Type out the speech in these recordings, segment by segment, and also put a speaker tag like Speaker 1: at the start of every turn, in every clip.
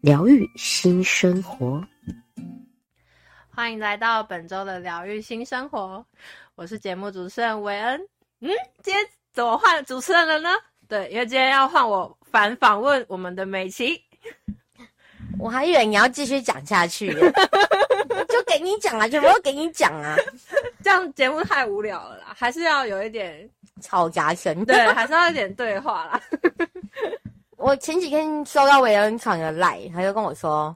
Speaker 1: 疗愈新生活，
Speaker 2: 欢迎来到本周的疗愈新生活。我是节目主持人维恩。嗯，今天怎么换主持人了呢？对，因为今天要换我反访问我们的美琪。
Speaker 1: 我还以为你要继续讲下去，就给你讲啊，全部都给你讲啊，
Speaker 2: 这样节目太无聊了啦，还是要有一点
Speaker 1: 吵杂声，
Speaker 2: 对，还是要有一点对话啦。
Speaker 1: 我前几天收到韦恩传的来，他就跟我说，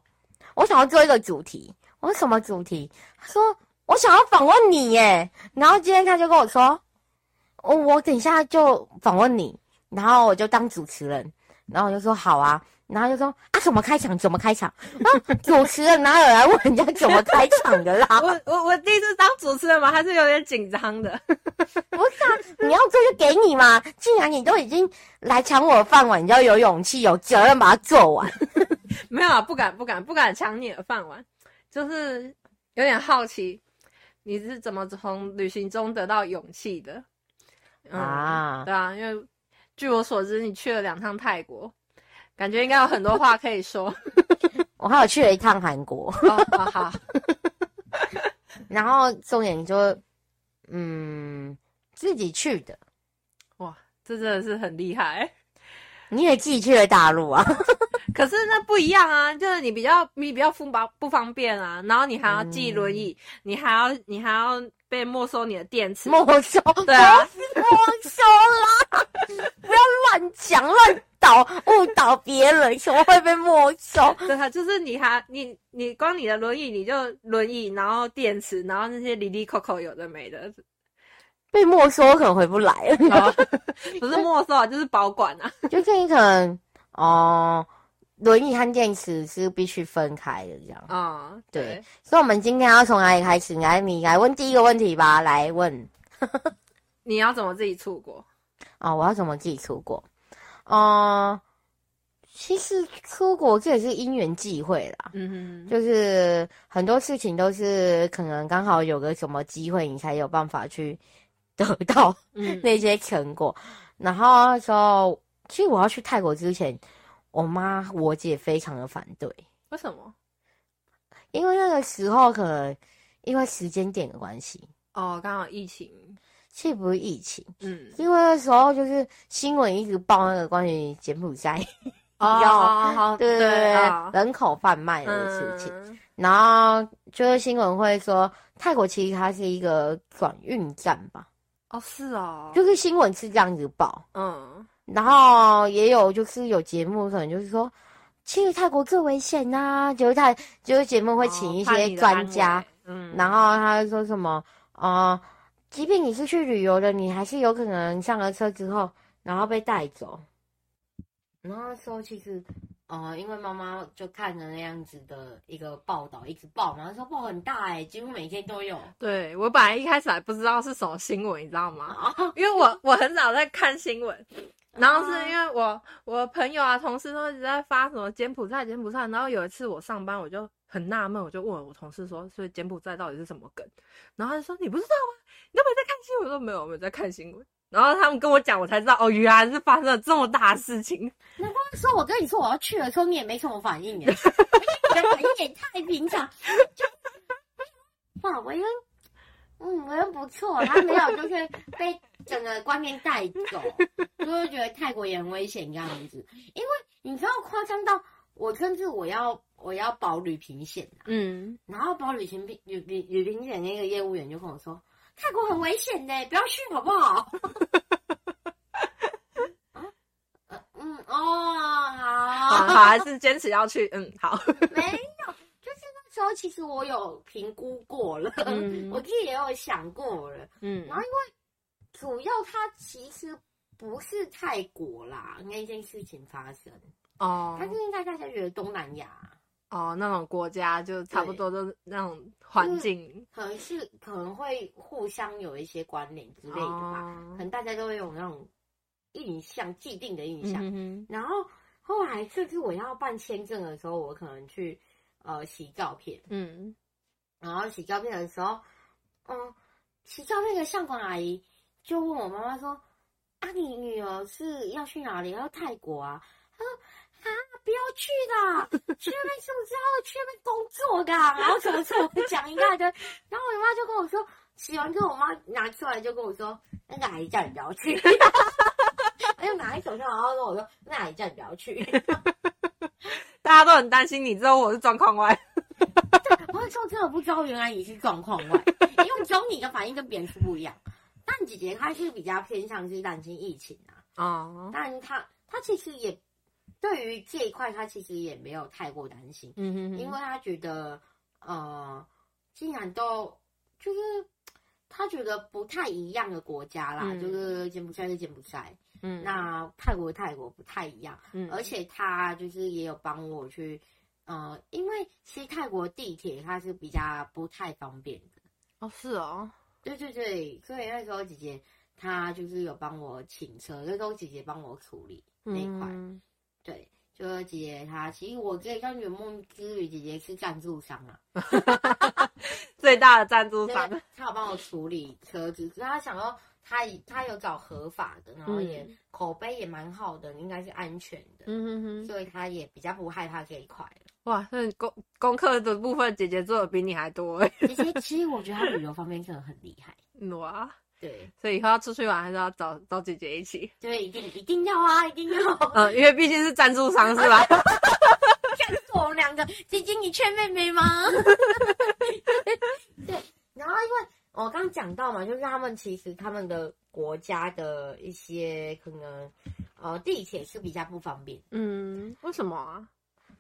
Speaker 1: 我想要做一个主题。我说什么主题？他说我想要访问你耶。然后今天他就跟我说，我我等一下就访问你。然后我就当主持人，然后我就说好啊，然后就说啊，怎么开场？怎么开场？啊，主持人哪有来问人家怎么开场的啦？
Speaker 2: 我我我第一次当主持人嘛，还是有点紧张的。
Speaker 1: 不是啊，你要做就给你嘛。既然你都已经来抢我的饭碗，你就要有勇气、有责任把它做完。
Speaker 2: 没有啊，不敢不敢不敢抢你的饭碗，就是有点好奇你是怎么从旅行中得到勇气的。嗯、啊，对啊，因为。据我所知，你去了两趟泰国，感觉应该有很多话可以说。
Speaker 1: 我还有去了一趟韩国，
Speaker 2: 好好。
Speaker 1: 然后重点就，嗯，自己去的。
Speaker 2: 哇，这真的是很厉害。
Speaker 1: 你也自己去了大陆啊？
Speaker 2: 可是那不一样啊，就是你比较你比较不方不方便啊，然后你还要寄轮椅，嗯、你还要你还要被没收你的电池，
Speaker 1: 没收，
Speaker 2: 对啊，
Speaker 1: 没收啦！不要乱讲乱导误导别人，怎么会被没收？
Speaker 2: 对啊，就是你还你你光你的轮椅你就轮椅，然后电池，然后那些里里扣扣有的没的。
Speaker 1: 被没收可能回不来了，
Speaker 2: 不是没收啊，就是保管啊。
Speaker 1: 就是你可能哦，轮椅和电池是必须分开的这样。
Speaker 2: 啊、嗯，对。
Speaker 1: 对，所以我们今天要从哪里开始？来，你来问第一个问题吧。来问，
Speaker 2: 你要怎么自己出国？
Speaker 1: 哦，我要怎么自己出国？哦、嗯，其实出国这也是因缘际会啦。嗯哼，就是很多事情都是可能刚好有个什么机会，你才有办法去。得到 那些成果，嗯、然后说，其实我要去泰国之前，我妈我姐非常的反对。
Speaker 2: 为什么？
Speaker 1: 因为那个时候可能因为时间点的关系。
Speaker 2: 哦，刚好疫情。
Speaker 1: 其实不是疫情，嗯，因为那时候就是新闻一直报那个关于柬埔寨
Speaker 2: 哦，
Speaker 1: 对对对，人口贩卖的事情，嗯、然后就是新闻会说泰国其实它是一个转运站吧。
Speaker 2: 哦，是哦，
Speaker 1: 就是新闻是这样子报，嗯，然后也有就是有节目可能就是说，去泰国最危险呐、啊，就是泰就是节目会请一些专家，哦、嗯，然后他说什么，呃，即便你是去旅游的，你还是有可能上了车之后，然后被带走，然后说其实。哦，因为妈妈就看着那样子的一个报道，一直报嘛，说报很大哎，几乎每天都有。
Speaker 2: 对，我本来一开始还不知道是什么新闻，你知道吗？因为我我很少在看新闻，然后是因为我我朋友啊、同事都一直在发什么柬埔寨、柬埔寨，然后有一次我上班，我就很纳闷，我就问我同事说，所以柬埔寨到底是什么梗？然后他就说你不知道吗？你都没在看新闻？我说没有，没有在看新闻。然后他们跟我讲，我才知道哦，原来是发生了这么大的事情。
Speaker 1: 难怪说我跟你说我要去的时候，你也没什么反应耶，你的反应也太平常。就哇，我因为嗯，我又不错，他没有就是被整个观念带走，就会觉得泰国也很危险这样子。因为你知道夸张到我甚至我要我要保旅行险，嗯，然后保旅行旅旅旅行险那个业务员就跟我说。泰国很危险的，不要去好不好？啊，嗯，哦，好，
Speaker 2: 好，还是坚持要去。嗯，好。
Speaker 1: 没有，时候，其实我有评估过了，嗯、我自己也有想过了。嗯，然后因为主要它其实不是泰国啦，那件事情发生哦，它是应该大家觉得东南亚。
Speaker 2: 哦，那种国家就差不多都是那种环境，
Speaker 1: 可能是可能会互相有一些关联之类的吧。哦、可能大家都会有那种印象，既定的印象。嗯、然后后来这次我要办签证的时候，我可能去呃洗照片，嗯，然后洗照片的时候，嗯，洗照片的相馆阿姨就问我妈妈说：“啊，你女儿是要去哪里？要泰国啊？”她说。啊！不要去的，去那边是不是要去那边工作的？然后什么什么讲一大堆。然后我妈就跟我说，洗完之后我妈拿出来就跟我说，那个阿姨叫你不要去。她就拿一手上，然后跟我说，那阿姨叫你不要去。
Speaker 2: 大家都很担心你，之后我是状况外。
Speaker 1: 我那时候真的不知道，原来你是状况外，因为只有你的反应跟别人是不一样。但姐姐她是比较偏向是担心疫情啊。哦。但她她其实也。对于这一块，她其实也没有太过担心，嗯哼哼，因为她觉得，呃，既然都就是她觉得不太一样的国家啦，嗯、就是柬埔寨是柬埔寨，嗯，那泰国泰国不太一样，嗯，而且他就是也有帮我去，呃，因为其实泰国地铁它是比较不太方便的，
Speaker 2: 哦，是哦，
Speaker 1: 对对对，所以那时候姐姐她就是有帮我请车，那时候姐姐帮我处理那一块。嗯。对，就是姐姐她，其实我可以跟圆梦之旅姐姐是赞助商啊，
Speaker 2: 最大的赞助商。
Speaker 1: 她有帮我处理车子，所以她想说她她有找合法的，然后也、嗯、口碑也蛮好的，应该是安全的，嗯哼哼，所以他也比较不害怕这一块了。
Speaker 2: 哇，那功功课的部分姐姐做的比你还多哎。
Speaker 1: 姐姐其实我觉得她旅游方面真的很厉害，
Speaker 2: 哇。
Speaker 1: 对，
Speaker 2: 所以以后要出去玩还是要找找姐姐一起。
Speaker 1: 对，一定一定要啊，一定要。
Speaker 2: 嗯，因为毕竟是赞助商，是吧？
Speaker 1: 赞助我们两个，姐姐你劝妹妹吗？对，然后因为我刚刚讲到嘛，就是他们其实他们的国家的一些可能呃地铁是比较不方便。
Speaker 2: 嗯，为什么啊？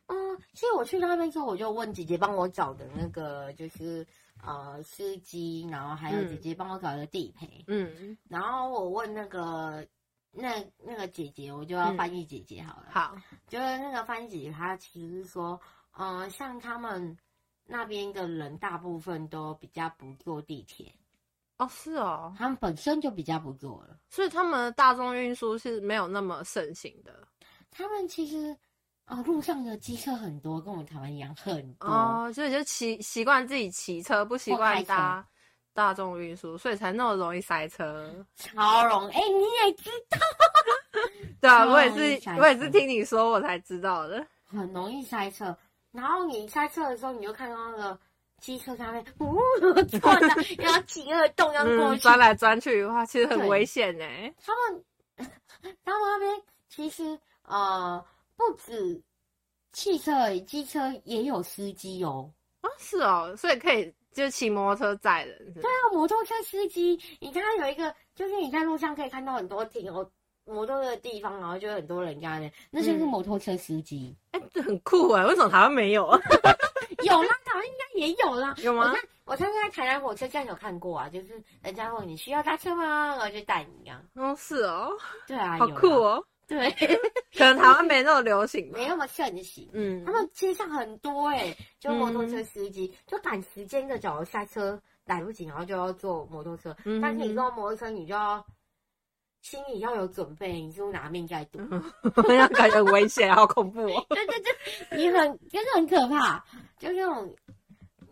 Speaker 1: 嗯，其实我去那边之后，我就问姐姐帮我找的那个就是。呃，司机，然后还有姐姐帮我找的地陪，嗯，然后我问那个那那个姐姐，我就要翻译姐姐好了，
Speaker 2: 嗯、好，
Speaker 1: 就是那个翻译姐姐，她其实说，呃，像他们那边的人，大部分都比较不坐地铁，
Speaker 2: 哦，是哦，
Speaker 1: 他们本身就比较不坐了，
Speaker 2: 所以他们的大众运输是没有那么盛行的，
Speaker 1: 他们其实。哦，路上的机车很多，跟我们台湾一样很多
Speaker 2: 哦，所以就骑习惯自己骑车，不习惯搭大众运输，所以才那么容易塞车，
Speaker 1: 超容易。哎、欸，你也知道？
Speaker 2: 对啊，我也是，我也是听你说我才知道的，
Speaker 1: 很容易塞车。然后你开车的时候，你就看到那个机车上面呜 转的，要挤个洞，要过去，
Speaker 2: 钻、嗯、来钻去的话，其实很危险呢。
Speaker 1: 他们，他们那边其实呃。不止汽车，机车也有司机哦。
Speaker 2: 啊，是哦，所以可以就骑摩托车载人。对
Speaker 1: 啊，摩托车司机，你看有一个，就是你在路上可以看到很多停摩托车的地方，然后就有很多人家的，那就是摩托车司机。
Speaker 2: 哎、嗯，这、欸、很酷哎，为什么台湾没有啊？
Speaker 1: 有啦，台湾应该也有啦。
Speaker 2: 有吗？
Speaker 1: 我看我上次在台南火车站有看过啊，就是人家问你需要搭车吗？然后就带你啊。
Speaker 2: 哦，是哦。
Speaker 1: 对啊，
Speaker 2: 好酷哦。
Speaker 1: 对，
Speaker 2: 可能台湾没那么流行，
Speaker 1: 没那么盛行。嗯，他们街上很多哎、欸，就摩托车司机、嗯、就赶时间的，脚下车来不及，然后就要坐摩托车。嗯、但是你坐摩托车，你就要心里要有准备，你是不是拿命在赌？
Speaker 2: 那样感觉很危险，好恐怖哦！
Speaker 1: 对对对，你很真的很可怕，就那种，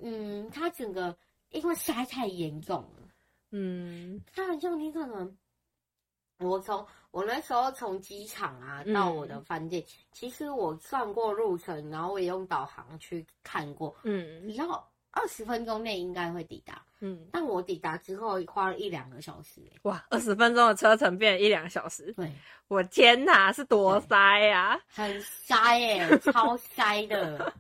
Speaker 1: 嗯，他整个因为塞太严重了，嗯，他很像你可能。我从我那时候从机场啊到我的饭店，嗯、其实我算过路程，然后我也用导航去看过，嗯，然后二十分钟内应该会抵达，嗯，但我抵达之后花了一两个小时，
Speaker 2: 哇，二十分钟的车程变成一两个小时，
Speaker 1: 对，
Speaker 2: 我天哪，是多塞啊，
Speaker 1: 很塞耶、欸，超塞的，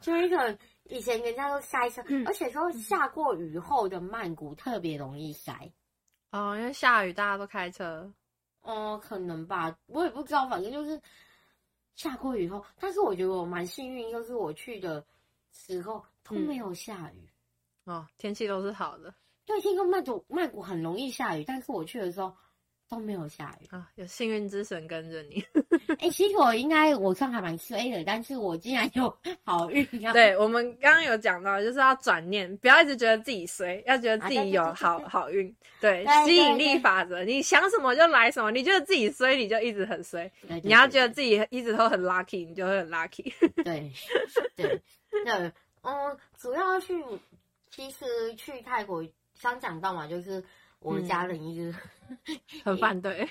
Speaker 1: 就一个以前人家都塞车，嗯、而且说下过雨后的曼谷特别容易塞，
Speaker 2: 哦，因为下雨大家都开车。
Speaker 1: 哦，可能吧，我也不知道，反正就是下过雨后，但是我觉得我蛮幸运，就是我去的时候都没有下雨，
Speaker 2: 嗯、哦，天气都是好的。
Speaker 1: 对，听说曼谷曼谷很容易下雨，但是我去的时候都没有下雨
Speaker 2: 啊，有幸运之神跟着你。
Speaker 1: 哎、欸，其实我应该我算还蛮衰的，但是我竟然有 好运。
Speaker 2: 对，我们刚刚有讲到，就是要转念，不要一直觉得自己衰，要觉得自己有好好运。对，吸引力法则，你想什么就来什么。你觉得自己衰，你就一直很衰；你要觉得自己一直都很 lucky，你就会很 lucky。
Speaker 1: 对，对，对，嗯，主要去，其实去泰国，刚讲到嘛，就是。我家人一直、嗯、
Speaker 2: 很反对，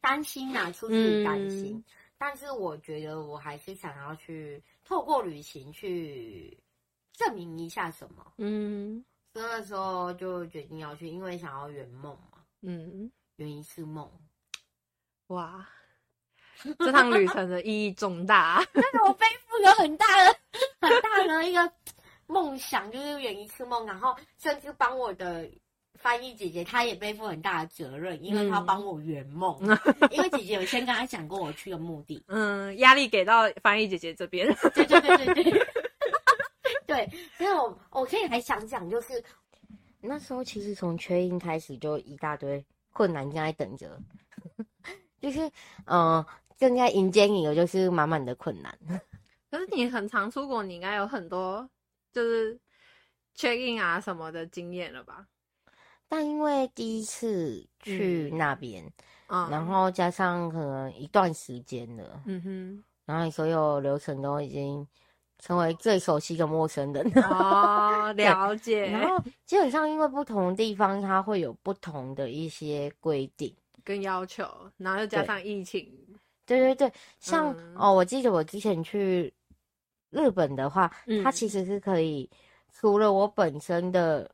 Speaker 1: 担心呐，出自担心。嗯、但是我觉得我还是想要去透过旅行去证明一下什么。嗯，所以那时候就决定要去，因为想要圆梦嘛。嗯，圆一次梦。
Speaker 2: 哇，这趟旅程的意义重大。
Speaker 1: 但是我背负了很大的、很大的一个梦想，就是圆一次梦，然后甚至帮我的。翻译姐姐她也背负很大的责任，因为她帮我圆梦。嗯、因为姐姐有先跟她讲过我去的目的。
Speaker 2: 嗯，压力给到翻译姐姐这边。
Speaker 1: 对对对对对。对，所以我我可以还想讲，就是那时候其实从确认开始就一大堆困难正在等着，就是嗯、呃，正在迎接你的就是满满的困难。
Speaker 2: 可是你很常出国，你应该有很多就是 check in 啊什么的经验了吧？
Speaker 1: 但因为第一次去那边，嗯，然后加上可能一段时间了，嗯哼，然后所有流程都已经成为最熟悉的陌生人
Speaker 2: 哦，了解。
Speaker 1: 然后基本上因为不同地方，它会有不同的一些规定
Speaker 2: 跟要求，然后又加上疫情，
Speaker 1: 对对对，像、嗯、哦，我记得我之前去日本的话，嗯、它其实是可以除了我本身的。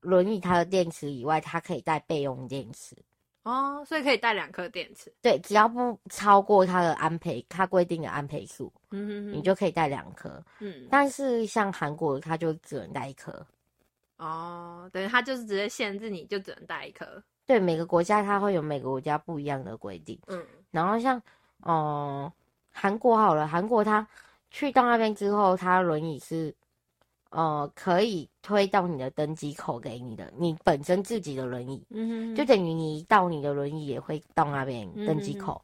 Speaker 1: 轮椅它的电池以外，它可以带备用电池
Speaker 2: 哦，所以可以带两颗电池。
Speaker 1: 对，只要不超过它的安培，它规定的安培数，嗯哼哼，你就可以带两颗。嗯，但是像韩国，它就只能带一颗。
Speaker 2: 哦，等于它就是直接限制你就只能带一颗。
Speaker 1: 对，每个国家它会有每个国家不一样的规定。嗯，然后像哦，韩、呃、国好了，韩国他去到那边之后，他轮椅是。呃，可以推到你的登机口给你的，你本身自己的轮椅，嗯哼哼，就等于你一到你的轮椅也会到那边登机口。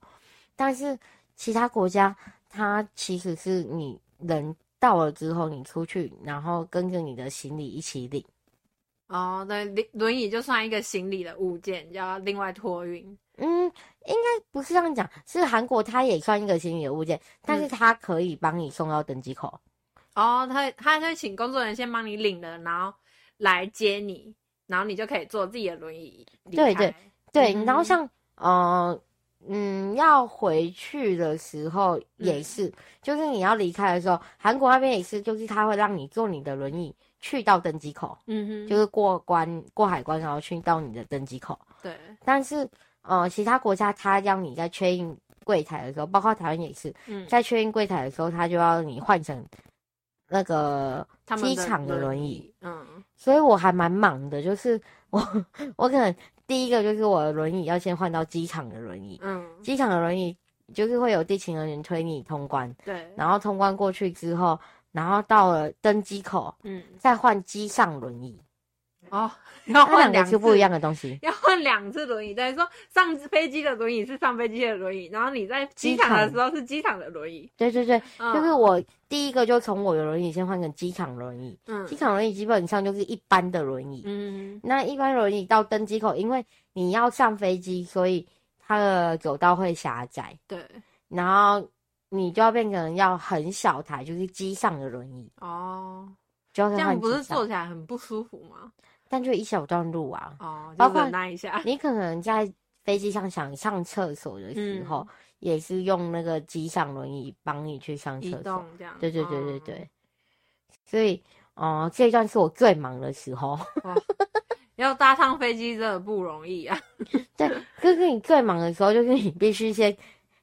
Speaker 1: 但是其他国家，它其实是你人到了之后，你出去，然后跟着你的行李一起领。
Speaker 2: 哦，对，轮轮椅就算一个行李的物件，要另外托运。
Speaker 1: 嗯，应该不是这样讲，是韩国它也算一个行李的物件，但是它可以帮你送到登机口。
Speaker 2: 哦，他他会请工作人员先帮你领了，然后来接你，然后你就可以坐自己的轮椅。
Speaker 1: 对对对，嗯、然后像呃嗯要回去的时候也是，嗯、就是你要离开的时候，韩国那边也是，就是他会让你坐你的轮椅去到登机口，嗯哼，就是过关过海关，然后去到你的登机口。
Speaker 2: 对，
Speaker 1: 但是呃其他国家他让你在 check in 柜台的时候，包括台湾也是，嗯、在 check in 柜台的时候，他就要你换成。那个机场的轮椅，嗯，所以我还蛮忙的，就是我我可能第一个就是我的轮椅要先换到机场的轮椅，嗯，机场的轮椅就是会有地勤人员推你通关，对，然后通关过去之后，然后到了登机口，嗯，再换机上轮椅。
Speaker 2: 哦，要换两
Speaker 1: 次不一样的东西，
Speaker 2: 要换两次轮椅。等于说上飞机的轮椅是上飞机的轮椅，然后你在机场的时候是机场的轮椅。
Speaker 1: 对对对，嗯、就是我第一个就从我的轮椅先换成机场轮椅。嗯，机场轮椅基本上就是一般的轮椅。嗯，那一般轮椅到登机口，因为你要上飞机，所以它的走道会狭窄。
Speaker 2: 对，
Speaker 1: 然后你就要变成要很小台，就是机上的轮椅。
Speaker 2: 哦，这样不是坐起来很不舒服吗？
Speaker 1: 但就一小段路啊，
Speaker 2: 哦，包括那一下，
Speaker 1: 你可能在飞机上想上厕所的时候，嗯、也是用那个机上轮椅帮你去上厕所，这样，对对对对对。嗯、所以，哦、呃，这一段是我最忙的时候。
Speaker 2: 要搭上飞机真的不容易啊。
Speaker 1: 对，就是你最忙的时候，就是你必须先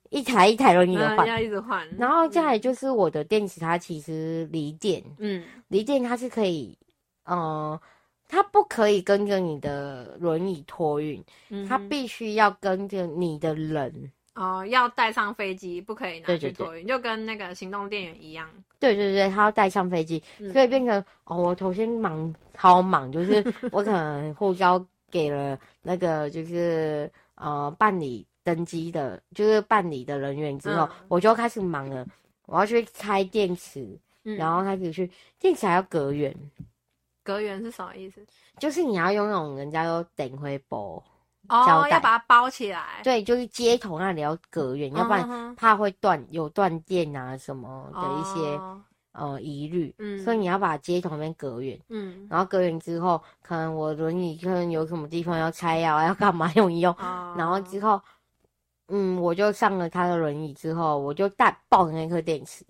Speaker 1: 一台一台轮椅的换，
Speaker 2: 要一直换。
Speaker 1: 然后再来就是我的电池，它其实离电，嗯，离电它是可以，嗯、呃。它不可以跟着你的轮椅托运，嗯、哼。它必须要跟着你的人。
Speaker 2: 哦，要带上飞机，不可以拿去托运，就跟那个行动电源一样。
Speaker 1: 对对对，他要带上飞机，嗯、所以变成哦，我头先忙超忙，就是我可能护照给了那个就是呃办理登机的，就是办理的人员之后，嗯、我就开始忙了，我要去开电池，嗯、然后开始去电池还要隔远，
Speaker 2: 隔远是什么意思？
Speaker 1: 就是你要用那种人家都等会包。
Speaker 2: 哦，要把它包起来。
Speaker 1: 对，就是接头那里要隔远，嗯、要不然怕会断，有断电啊什么的一些、哦、呃疑虑。嗯，所以你要把接头那边隔远。嗯，然后隔远之后，可能我轮椅可能有什么地方要拆啊，要干嘛用一用。哦、然后之后，嗯，我就上了他的轮椅之后，我就带抱着那颗电池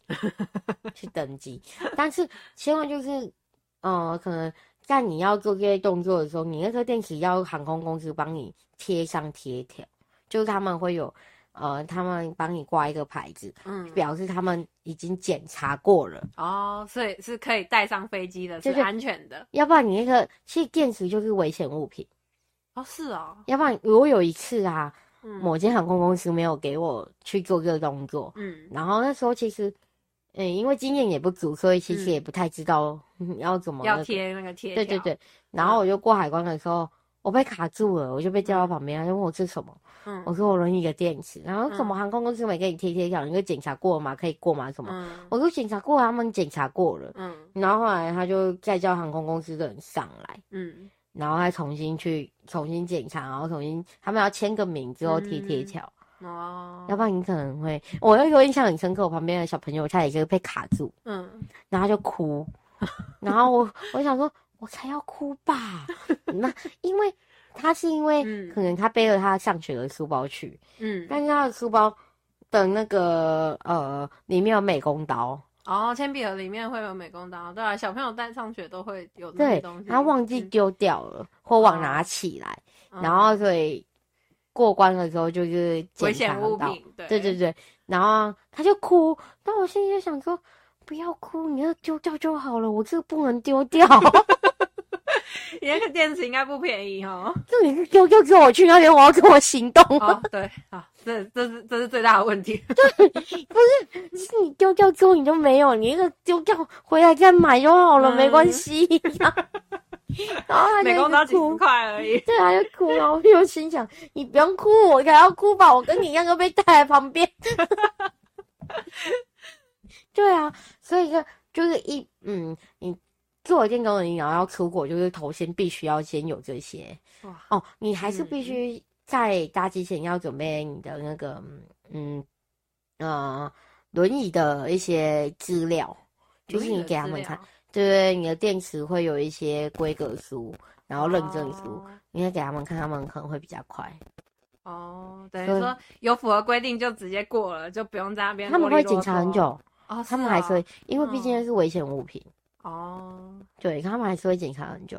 Speaker 1: 去登机。但是千万就是，呃，可能。在你要做这些动作的时候，你那颗电池要航空公司帮你贴上贴条，就是他们会有，呃，他们帮你挂一个牌子，嗯，表示他们已经检查过了。
Speaker 2: 哦，所以是可以带上飞机的，是安全的。
Speaker 1: 要不然你那个其实电池就是危险物品。
Speaker 2: 哦，是哦。
Speaker 1: 要不然我有一次啊，嗯、某间航空公司没有给我去做这个动作，嗯，然后那时候其实。嗯，因为经验也不足，所以其实也不太知道要怎么、那个、
Speaker 2: 要贴那个贴。
Speaker 1: 对对对，然后我就过海关的时候，嗯、我被卡住了，我就被叫到旁边，他就问我是什么。嗯，我说我轮椅的电池。然后什么航空公司没给你贴贴条？因为检查过吗？可以过吗？什么？嗯、我说检查过，他们检查过了。嗯，然后后来他就再叫航空公司的人上来。嗯，然后再重新去重新检查，然后重新他们要签个名之后贴贴条。哦，要不然你可能会，我有一个印象很深刻，我旁边的小朋友他也是被卡住，嗯，然后就哭，然后我我想说，我才要哭吧，那因为他是因为可能他背了他上学的书包去，嗯，但是他的书包的那个呃里面有美工刀，
Speaker 2: 哦，铅笔盒里面会有美工刀，对啊，小朋友带上学都会有那些东西，
Speaker 1: 他忘记丢掉了，嗯、或忘拿起来，哦、然后所以。过关的时候就是
Speaker 2: 检查到，对
Speaker 1: 对对对，然后他就哭，但我心里就想说，不要哭，你要丢掉就好了，我这个不能丢掉。
Speaker 2: 你那个电池应该不便宜哦。
Speaker 1: 就你丢掉我去那边，我要跟我行动？
Speaker 2: 哦，对，啊，这这是这是最大的问题。
Speaker 1: 对，不是，是你丢掉之后你就没有，你那个丢掉回来再买就好了，嗯、没关系。然后他就哭，几十
Speaker 2: 块而已。
Speaker 1: 对，他就哭，然后我就心想：你不用哭，我还要哭吧？我跟你一样都被带在旁边。对啊，所以就就是一嗯，你做了电动轮椅，然后要出国，就是头先必须要先有这些。哦，你还是必须在搭机前要准备你的那个嗯呃轮椅的一些资料，就是你给他们看。对，你的电池会有一些规格书，然后认证书，哦、你可以给他们看，他们可能会比较快。
Speaker 2: 哦，等于说有符合规定就直接过了，就不用在那边。
Speaker 1: 他们会检查很久哦，他们还是会，因为毕竟是危险物品。
Speaker 2: 哦，
Speaker 1: 对，他们还是会检查很久。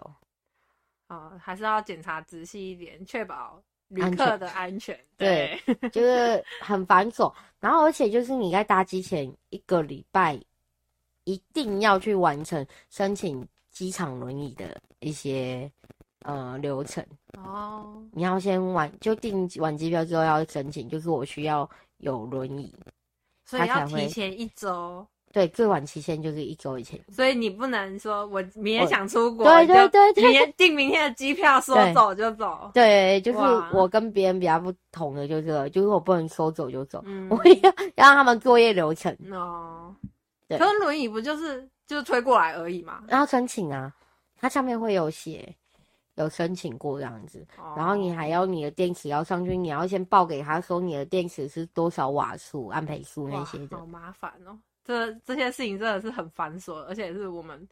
Speaker 2: 哦，还是要检查仔细一点，确保旅客的安全。
Speaker 1: 对 就是很繁琐，然后而且就是你在搭机前一个礼拜。一定要去完成申请机场轮椅的一些呃流程哦。你要先完就订完机票之后要申请，就是我需要有轮椅，
Speaker 2: 所以要提前一周。
Speaker 1: 对，最晚期限就是一周以前。
Speaker 2: 所以你不能说我明天想出国，
Speaker 1: 对对对对，
Speaker 2: 明天订明天的机票，说走就走。
Speaker 1: 对，就是我跟别人比较不同的就是，就是我不能说走就走，嗯、我要要让他们作业流程哦。
Speaker 2: 对可是轮椅不就是就是推过来而已嘛？
Speaker 1: 然后申请啊，它上面会有写，有申请过这样子。哦、然后你还要你的电池要上去，你要先报给他说你的电池是多少瓦数、安培数那些的。
Speaker 2: 好麻烦哦，这这些事情真的是很繁琐，而且是我们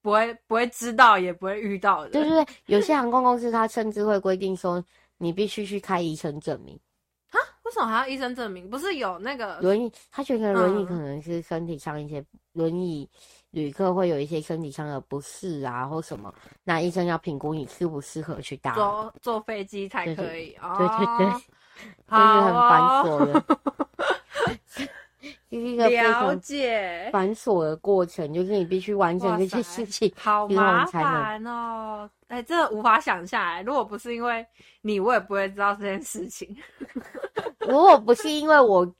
Speaker 2: 不会不会知道，也不会遇到的。
Speaker 1: 对对对，有些航空公司它甚至会规定说，你必须去开医生证明。
Speaker 2: 啊为什么还要医生证明？不是有那个
Speaker 1: 轮椅？他觉得轮椅可能是身体上一些轮椅旅客会有一些身体上的不适啊，或什么，那医生要评估你适不适合去搭
Speaker 2: 坐坐飞机才可以。
Speaker 1: 对对对，就是很繁琐的，是一个
Speaker 2: 了解
Speaker 1: 繁琐的过程，就是你必须完成这些事情，
Speaker 2: 好麻烦哦。哎，真的无法想下来，如果不是因为你，我也不会知道这件事情。
Speaker 1: 如果不是因为我，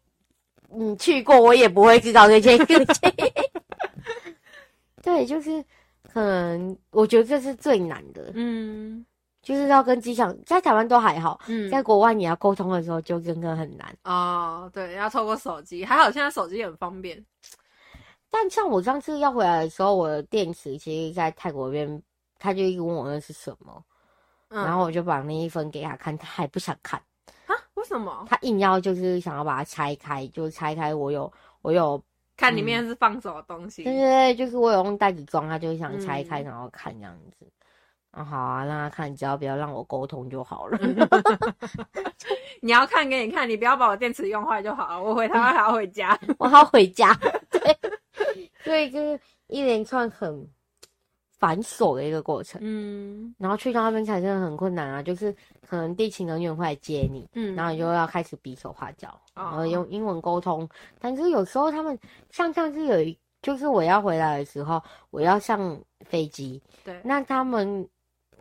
Speaker 1: 你去过，我也不会知道这件事情。对，就是可能我觉得这是最难的。嗯，就是要跟机场，在台湾都还好，
Speaker 2: 嗯，
Speaker 1: 在国外你要沟通的时候就真的很难
Speaker 2: 哦。对，要透过手机，还好现在手机很方便。
Speaker 1: 但像我上次要回来的时候，我的电池其实，在泰国那边，他就一直问我那是什么，嗯，然后我就把那一份给他看，他还不想看
Speaker 2: 啊？为什么？
Speaker 1: 他硬要就是想要把它拆开，就拆开我有我有
Speaker 2: 看里面是放什么东西？
Speaker 1: 对对对，就是我有用袋子装，他就想拆开然后看这样子。嗯啊，好啊，让他看，只要不要让我沟通就好了。
Speaker 2: 你要看给你看，你不要把我电池用坏就好了。我回台湾还要回家，
Speaker 1: 我还要回家。对，所以就是一连串很繁琐的一个过程。嗯，然后去到那边才真的很困难啊，就是可能地勤人员会来接你，嗯，然后你就要开始比手画脚，然后用英文沟通。但是有时候他们像上次有一，就是我要回来的时候，我要上飞机，对，那他们。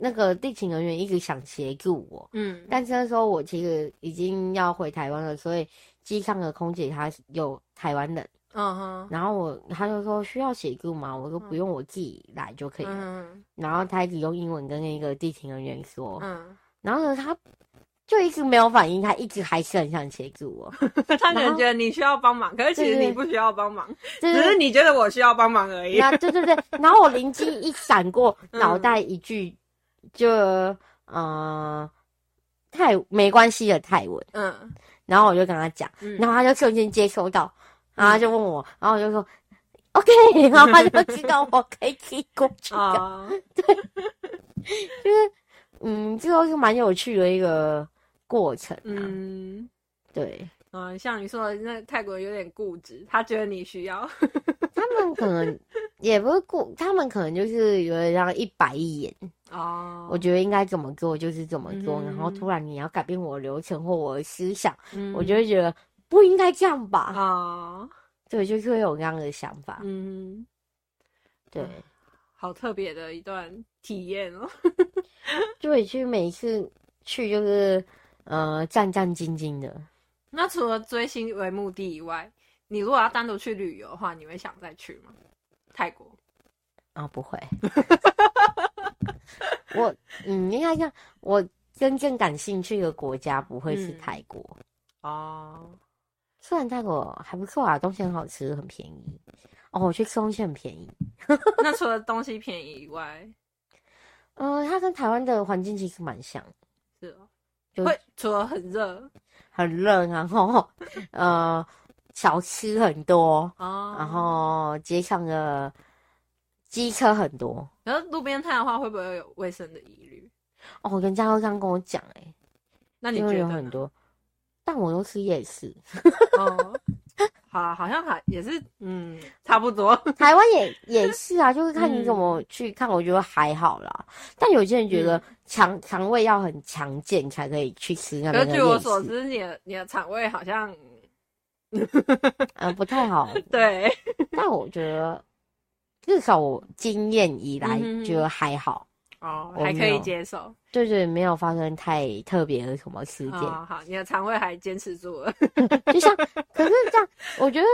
Speaker 1: 那个地勤人员一直想协助我，嗯，但是那时候我其实已经要回台湾了，所以机上的空姐她有台湾人，嗯哼，然后我他就说需要协助吗？我说不用，我自己来就可以了。嗯，然后他一直用英文跟那个地勤人员说，嗯，然后呢，他就一直没有反应，他一直还是很想协助我，
Speaker 2: 他可能觉得你需要帮忙，可是其实你不需要帮忙，只是你觉得我需要帮忙而已。
Speaker 1: 那对对对，然后我灵机一闪过，脑袋一句。就呃泰没关系的泰文，嗯，然后我就跟他讲，嗯，然后他就瞬间接收到，然后他就问我，然后我就说，嗯，OK，然后他就知道我可以寄过去的，对，就是嗯，这个是蛮有趣的一个过程，啊，嗯，对，
Speaker 2: 嗯，像你说的，那泰国人有点固执，他觉得你需要，
Speaker 1: 他们可能也不是固，他们可能就是有点像一板一眼。哦，我觉得应该怎么做就是怎么做，嗯、然后突然你要改变我的流程或我的思想，嗯、我就会觉得不应该这样吧。啊、哦，对，就是会有这样的想法。嗯，对，嗯、
Speaker 2: 好特别的一段体验哦。
Speaker 1: 对，就每一次去就是呃战战兢兢的。
Speaker 2: 那除了追星为目的以外，你如果要单独去旅游的话，你会想再去吗？泰国？
Speaker 1: 啊、哦，不会。我嗯，应该讲，我真正感兴趣的国家不会是泰国哦。嗯 oh. 虽然泰国还不错啊，东西很好吃，很便宜。哦，我去吃东西很便宜。
Speaker 2: 那除了东西便宜以外，
Speaker 1: 呃，它跟台湾的环境其实蛮像。
Speaker 2: 是哦，就会除了很热，
Speaker 1: 很热，然后 呃，小吃很多哦，然后街上的。机车很多，
Speaker 2: 然后路边摊的话会不会有卫生的疑虑？
Speaker 1: 哦，人家都这样跟我讲，哎，
Speaker 2: 那你觉得
Speaker 1: 有很多？但我都吃夜市。
Speaker 2: 哦，好啊，好像还也是，嗯，差不多。
Speaker 1: 台湾也也是啊，就是看你怎么去看，我觉得还好啦。嗯、但有些人觉得肠肠胃要很强健才可以去吃那边的夜市。
Speaker 2: 据我所知，你的你的肠胃好像，
Speaker 1: 嗯、呃，不太好。
Speaker 2: 对，
Speaker 1: 但我觉得。至少我经验以来觉得还好
Speaker 2: 哦，还可以接受。
Speaker 1: 对对，没有发生太特别的什么事件。
Speaker 2: 哦、好，你的肠胃还坚持住了。
Speaker 1: 就像，可是这样，我觉得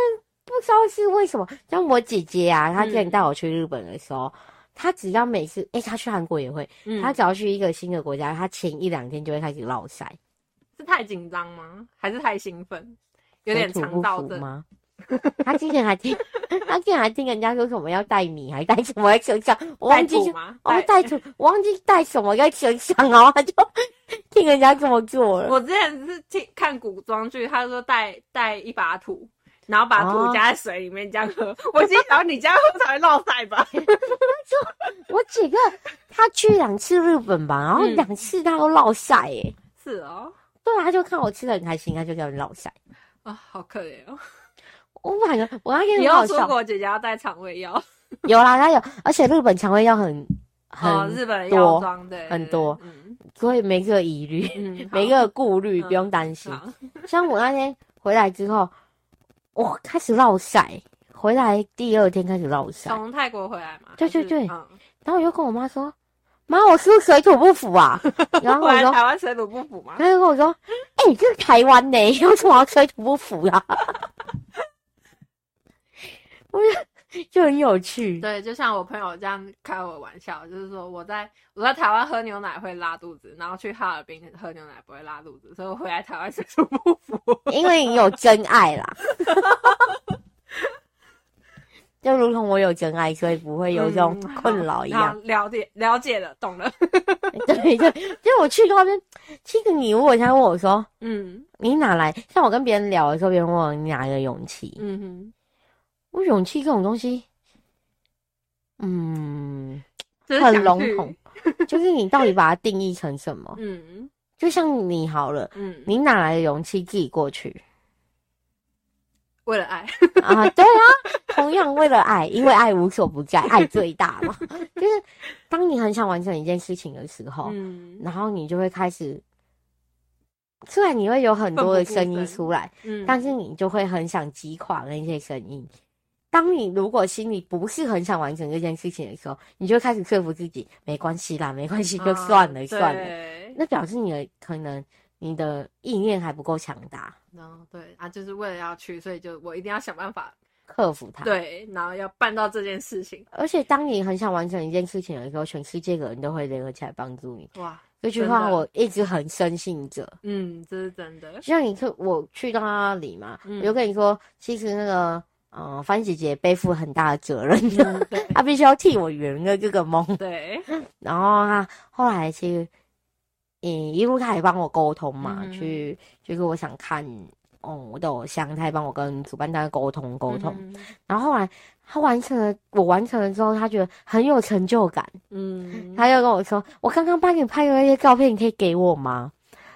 Speaker 1: 不知道是为什么。像我姐姐啊，她之前带我去日本的时候，她、嗯、只要每次，哎、欸，她去韩国也会，她、嗯、只要去一个新的国家，她前一两天就会开始落腮。
Speaker 2: 是太紧张吗？还是太兴奋？有点肠道症吗？
Speaker 1: 他之前还听，他竟然还听人家说什么要带米，还带什么在身上，我忘记哦，带土，我忘记带什么在身上，然后他就听人家这么做了。
Speaker 2: 我之前是听看古装剧，他说带带一把土，然后把土加在水里面这样喝。哦、我心想你这样喝才会落腮吧？他
Speaker 1: 说我几个他去两次日本吧，然后两次他都落腮，哎，
Speaker 2: 是哦，
Speaker 1: 对啊，他就看我吃的很开心，他就叫你落腮
Speaker 2: 啊，好可怜哦。
Speaker 1: 我反正我那天
Speaker 2: 以后出国，姐姐要带肠胃药。
Speaker 1: 有啦，他有，而且日本肠胃药很很多，
Speaker 2: 日本药妆对
Speaker 1: 很多，所以没个疑虑，没个顾虑，不用担心。像我那天回来之后，我开始落晒，回来第二天开始落晒。
Speaker 2: 从泰国回来嘛？
Speaker 1: 对对对。然后我就跟我妈说：“妈，我是不是水土不服啊？” 然后我说：“
Speaker 2: 台湾水土不服吗？”
Speaker 1: 她就跟我说：“哎，这是台湾呢，为什么水土不服呀？”我觉得就很有趣。
Speaker 2: 对，就像我朋友这样开我玩笑，就是说我在我在台湾喝牛奶会拉肚子，然后去哈尔滨喝牛奶不会拉肚子，所以我回来台湾水土不服。
Speaker 1: 因为你有真爱啦。就如同我有真爱，所以不会有这种困扰一样。
Speaker 2: 嗯、了解了解了，懂了。
Speaker 1: 对对，就我去那边，其实你如果想问我说，
Speaker 2: 嗯，
Speaker 1: 你哪来？像我跟别人聊的时候，别人问我你哪来的勇气？
Speaker 2: 嗯哼，
Speaker 1: 我勇气这种东西，嗯，很笼统，就是你到底把它定义成什么？
Speaker 2: 嗯，
Speaker 1: 就像你好了，
Speaker 2: 嗯，
Speaker 1: 你哪来的勇气自己过去？
Speaker 2: 为了爱
Speaker 1: 啊，对啊，同样为了爱，因为爱无所不在，爱最大嘛。就是当你很想完成一件事情的时候，嗯，然后你就会开始，虽然你会有很多的声音出来，嗯，但是你就会很想击垮那些声音。当你如果心里不是很想完成这件事情的时候，你就会开始说服自己，没关系啦，没关系，就算了，啊，算了。那表示你的可能。你的意念还不够强大，
Speaker 2: 然后对啊，就是为了要去，所以就我一定要想办法
Speaker 1: 克服它。
Speaker 2: 对，然后要办到这件事情。
Speaker 1: 而且当你很想完成一件事情的时候，全世界的人都会联合起来帮助你。
Speaker 2: 哇，
Speaker 1: 这句话我一直很深信着。
Speaker 2: 嗯，这是真的。
Speaker 1: 像你去，我去到那里嘛，嗯、我就跟你说，其实那个，呃，番姐姐背负很大的责任，她必须要替我圆了这个梦。
Speaker 2: 对，
Speaker 1: 然后她后来其实。嗯，一路他也帮我沟通嘛，嗯、去就是我想看哦、嗯，我的偶像，她也帮我跟主办单位沟通沟通、嗯。然后后来他完成了，我完成了之后，他觉得很有成就感。嗯，他又跟我说：“我刚刚帮你拍的那些照片，你可以给我吗？”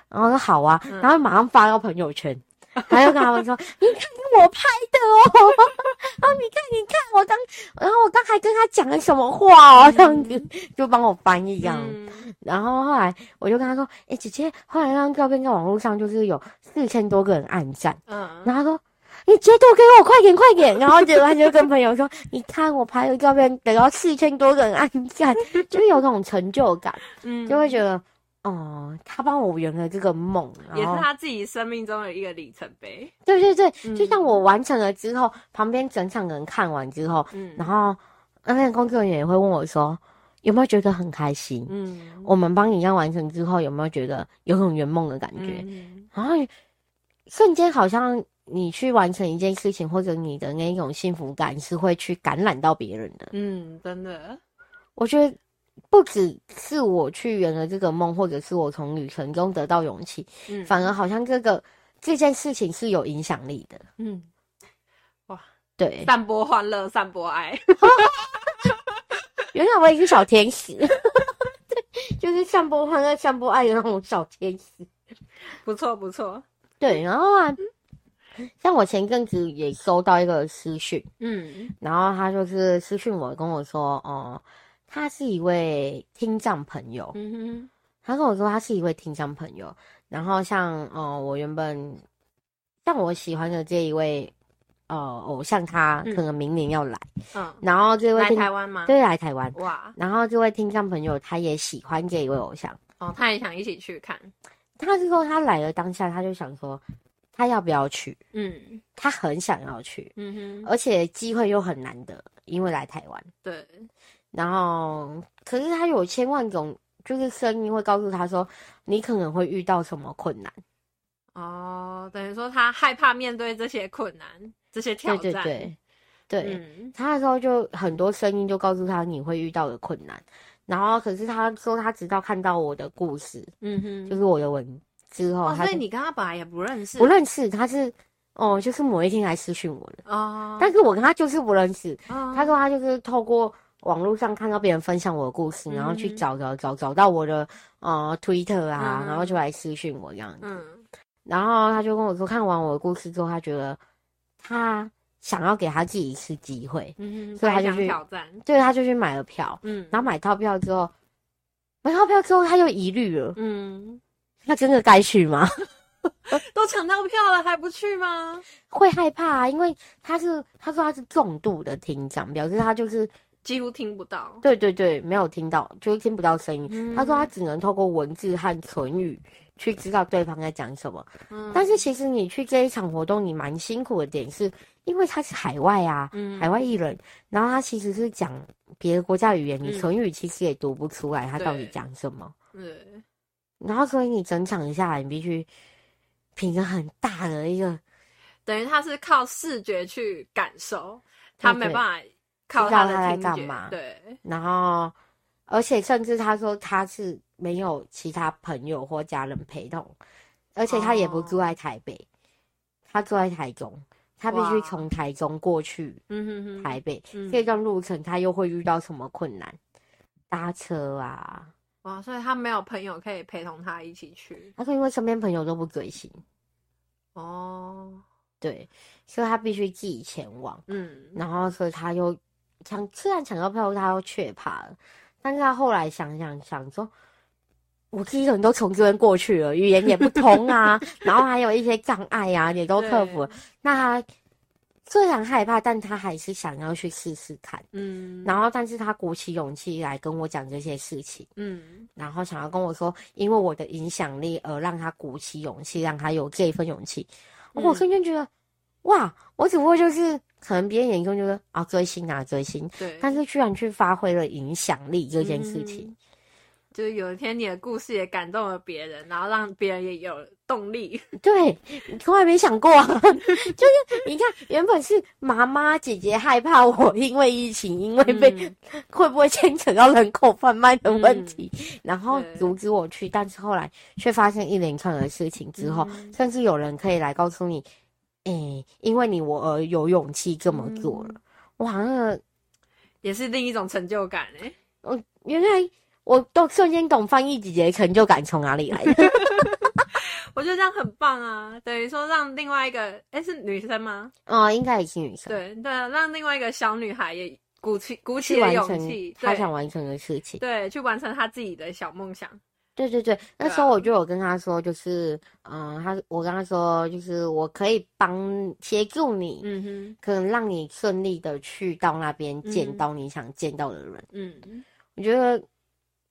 Speaker 1: 然后我说：“好啊。嗯”然后马上发到朋友圈。还要跟他们说，你看我拍的哦，然后你看你看我刚，然后我刚还跟他讲了什么话哦，这样子 就帮我翻译这样，然后后来我就跟他说，哎姐姐，后来那张照片在网络上就是有四千多个人按赞，嗯，然后他说你截图给我快点快点，然后结果他就跟朋友说，你看我拍的照片得到四千多个人按赞，就是有那种成就感，嗯，就会觉得。哦，他帮我圆了这个梦，
Speaker 2: 也是他自己生命中的一个里程碑。
Speaker 1: 对对对，嗯、就像我完成了之后，旁边整场人看完之后，嗯，然后那边工作人员也会问我说，有没有觉得很开心？嗯，我们帮你这样完成之后，有没有觉得有种圆梦的感觉？嗯，然后瞬间好像你去完成一件事情，或者你的那一种幸福感是会去感染到别人的。
Speaker 2: 嗯，真的，
Speaker 1: 我觉得。不只是我去圆了这个梦，或者是我从旅程中得到勇气，嗯，反而好像这个这件事情是有影响力的，
Speaker 2: 嗯，哇，
Speaker 1: 对，
Speaker 2: 散播欢乐，散播爱
Speaker 1: 原来我也是小天使，对，就是散播欢乐、散播爱的那种小天使，
Speaker 2: 不错不错，
Speaker 1: 对，然后啊，像我前阵子也收到一个私讯，嗯，然后他就是私讯我跟我说，哦、嗯。他是一位听障朋友，嗯哼，他跟我说他是一位听障朋友，然后像呃，我原本像我喜欢的这一位呃偶像，他可能明年要来，嗯，然后这位
Speaker 2: 来台湾吗？
Speaker 1: 对，来台湾，哇，然后这位听障朋友他也喜欢这一位偶像，
Speaker 2: 哦，他也想一起去看，
Speaker 1: 他是说他来了当下他就想说他要不要去，嗯，他很想要去，嗯哼，而且机会又很难得，因为来台湾，
Speaker 2: 对。
Speaker 1: 然后，可是他有千万种，就是声音会告诉他说，你可能会遇到什么困难。
Speaker 2: 哦，等于说他害怕面对这些困难、这些挑战。
Speaker 1: 对对对，对。嗯、他那时候就很多声音就告诉他你会遇到的困难。然后，可是他说他直到看到我的故事，嗯哼，就是我的文之后，
Speaker 2: 哦、所以你跟他本来也不认识，
Speaker 1: 不认识，他是哦，就是某一天来私讯我的哦，但是我跟他就是不认识。哦、他说他就是透过。网络上看到别人分享我的故事，然后去找找找找到我的呃 Twitter 啊、嗯，然后就来私讯我这样子。嗯，然后他就跟我说，看完我的故事之后，他觉得他想要给他自己一次机会，嗯，所以他就去
Speaker 2: 挑战，
Speaker 1: 对，他就去买了票，嗯，然后买套票之后，买套票之后他就疑虑了，嗯，那真的该去吗？
Speaker 2: 都抢到票了还不去吗？
Speaker 1: 会害怕啊，因为他是他说他是重度的听障，表示他就是。
Speaker 2: 几乎听不到。
Speaker 1: 对对对，没有听到，就是听不到声音。
Speaker 2: 嗯、
Speaker 1: 他说他只能透过文字和唇语去知道对方在讲什么。
Speaker 2: 嗯，
Speaker 1: 但是其实你去这一场活动，你蛮辛苦的点是，因为他是海外啊，
Speaker 2: 嗯、
Speaker 1: 海外艺人，然后他其实是讲别的国家语言，
Speaker 2: 嗯、
Speaker 1: 你唇语其实也读不出来他到底讲什么。
Speaker 2: 对。
Speaker 1: 然后所以你整场下来，你必须凭着很大的一个，
Speaker 2: 等于他是靠视觉去感受，他没办法。靠
Speaker 1: 他在干嘛？
Speaker 2: 对，
Speaker 1: 然后，而且甚至他说他是没有其他朋友或家人陪同，而且他也不住在台北，哦、他住在台中，他必须从台中过去，嗯哼哼，台北这段路程他又会遇到什么困难？搭车啊，
Speaker 2: 哇，所以他没有朋友可以陪同他一起去。
Speaker 1: 他说因为身边朋友都不追星，
Speaker 2: 哦，
Speaker 1: 对，所以他必须自己前往，
Speaker 2: 嗯，
Speaker 1: 然后所以他又。抢虽然抢到票，他都却怕了，但是他后来想想想说，我一个人都从这边过去了，语言也不通啊，然后还有一些障碍啊，也都克服了。那他虽然害怕，但他还是想要去试试看，嗯。然后，但是他鼓起勇气来跟我讲这些事情，嗯。然后想要跟我说，因为我的影响力而让他鼓起勇气，让他有这一份勇气。嗯、我瞬间觉得，哇，我只不过就是。可能别人眼中就是啊追星啊追星，
Speaker 2: 对，
Speaker 1: 但是居然去发挥了影响力这件事情，
Speaker 2: 嗯，就是有一天你的故事也感动了别人，然后让别人也有动力。
Speaker 1: 对，你从来没想过，啊，就是你看，原本是妈妈姐姐害怕我因为疫情，因为被、嗯、会不会牵扯到人口贩卖的问题，嗯、然后阻止我去，但是后来却发生一连串的事情之后，嗯、甚至有人可以来告诉你。哎、欸，因为你我而有勇气这么做了，嗯、哇，那
Speaker 2: 也是另一种成就感哎。
Speaker 1: 我原来我都瞬间懂翻译姐姐成就感从哪里来的。
Speaker 2: 我觉得这样很棒啊，等于说让另外一个哎、欸、是女生吗？
Speaker 1: 哦，应该也是女生。
Speaker 2: 对对，让另外一个小女孩也鼓起鼓起了勇气，
Speaker 1: 她想完成的事情，
Speaker 2: 对，去完成她自己的小梦想。
Speaker 1: 对对对，那时候我就有跟他说，就是，嗯、呃，他我跟他说，就是我可以帮协助你，嗯哼，可能让你顺利的去到那边见到你想见到的人，嗯，我觉得